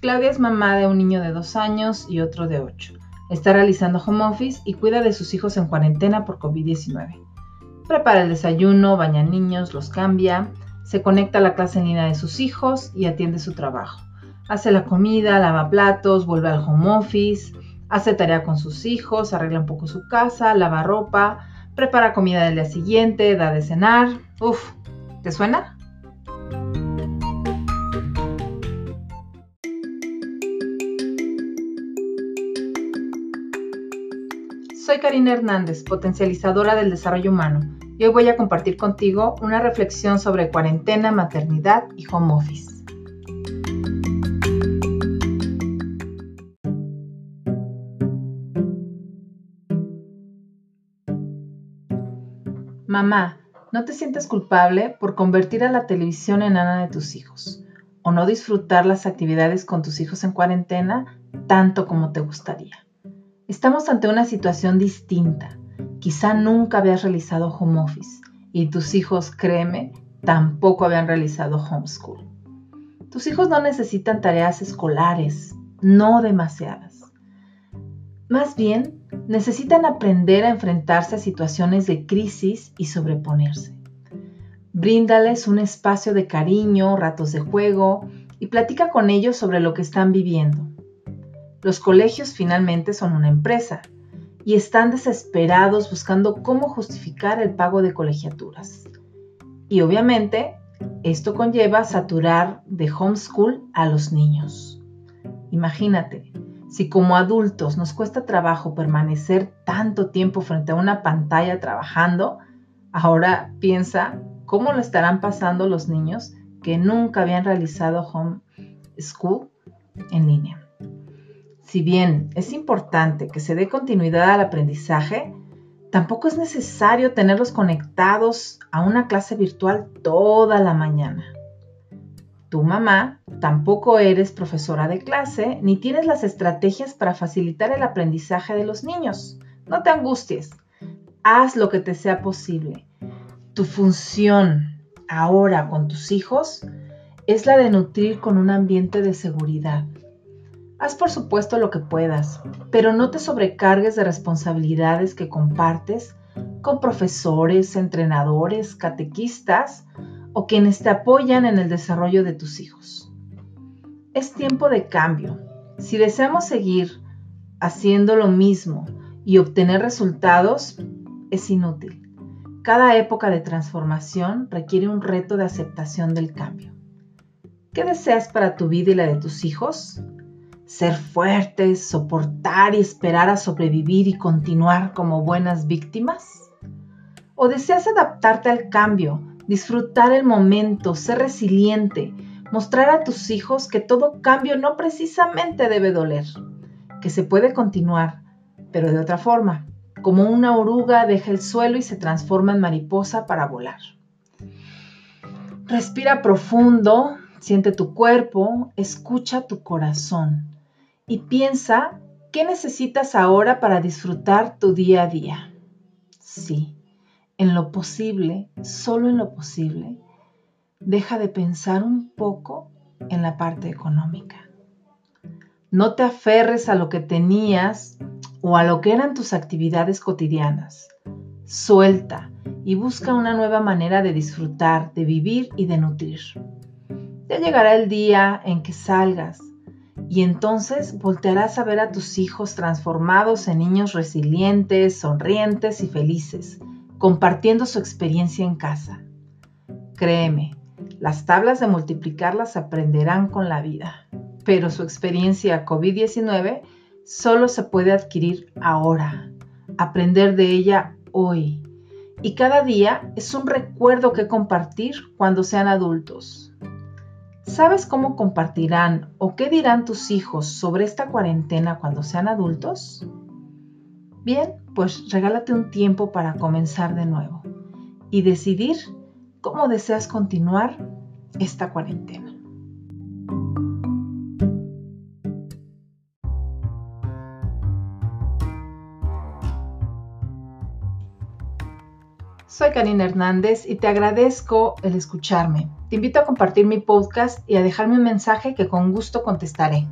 Claudia es mamá de un niño de dos años y otro de ocho. Está realizando home office y cuida de sus hijos en cuarentena por COVID-19. Prepara el desayuno, baña niños, los cambia, se conecta a la clase en línea de sus hijos y atiende su trabajo. Hace la comida, lava platos, vuelve al home office, hace tarea con sus hijos, arregla un poco su casa, lava ropa, prepara comida del día siguiente, da de cenar. Uf, ¿te suena? Soy Karina Hernández, potencializadora del desarrollo humano, y hoy voy a compartir contigo una reflexión sobre cuarentena, maternidad y home office. Mamá, no te sientes culpable por convertir a la televisión en Ana de tus hijos o no disfrutar las actividades con tus hijos en cuarentena tanto como te gustaría. Estamos ante una situación distinta. Quizá nunca habías realizado home office y tus hijos, créeme, tampoco habían realizado homeschool. Tus hijos no necesitan tareas escolares, no demasiadas. Más bien, necesitan aprender a enfrentarse a situaciones de crisis y sobreponerse. Bríndales un espacio de cariño, ratos de juego y platica con ellos sobre lo que están viviendo. Los colegios finalmente son una empresa y están desesperados buscando cómo justificar el pago de colegiaturas. Y obviamente esto conlleva saturar de homeschool a los niños. Imagínate, si como adultos nos cuesta trabajo permanecer tanto tiempo frente a una pantalla trabajando, ahora piensa cómo lo estarán pasando los niños que nunca habían realizado homeschool en línea. Si bien es importante que se dé continuidad al aprendizaje, tampoco es necesario tenerlos conectados a una clase virtual toda la mañana. Tu mamá tampoco eres profesora de clase ni tienes las estrategias para facilitar el aprendizaje de los niños. No te angusties. Haz lo que te sea posible. Tu función ahora con tus hijos es la de nutrir con un ambiente de seguridad, Haz por supuesto lo que puedas, pero no te sobrecargues de responsabilidades que compartes con profesores, entrenadores, catequistas o quienes te apoyan en el desarrollo de tus hijos. Es tiempo de cambio. Si deseamos seguir haciendo lo mismo y obtener resultados, es inútil. Cada época de transformación requiere un reto de aceptación del cambio. ¿Qué deseas para tu vida y la de tus hijos? Ser fuertes, soportar y esperar a sobrevivir y continuar como buenas víctimas? ¿O deseas adaptarte al cambio, disfrutar el momento, ser resiliente, mostrar a tus hijos que todo cambio no precisamente debe doler, que se puede continuar, pero de otra forma, como una oruga deja el suelo y se transforma en mariposa para volar? Respira profundo, siente tu cuerpo, escucha tu corazón y piensa qué necesitas ahora para disfrutar tu día a día. Sí, en lo posible, solo en lo posible, deja de pensar un poco en la parte económica. No te aferres a lo que tenías o a lo que eran tus actividades cotidianas. Suelta y busca una nueva manera de disfrutar, de vivir y de nutrir. Ya llegará el día en que salgas y entonces voltearás a ver a tus hijos transformados en niños resilientes, sonrientes y felices, compartiendo su experiencia en casa. Créeme, las tablas de multiplicar las aprenderán con la vida, pero su experiencia COVID-19 solo se puede adquirir ahora, aprender de ella hoy. Y cada día es un recuerdo que compartir cuando sean adultos. ¿Sabes cómo compartirán o qué dirán tus hijos sobre esta cuarentena cuando sean adultos? Bien, pues regálate un tiempo para comenzar de nuevo y decidir cómo deseas continuar esta cuarentena. Soy Karina Hernández y te agradezco el escucharme. Te invito a compartir mi podcast y a dejarme un mensaje que con gusto contestaré.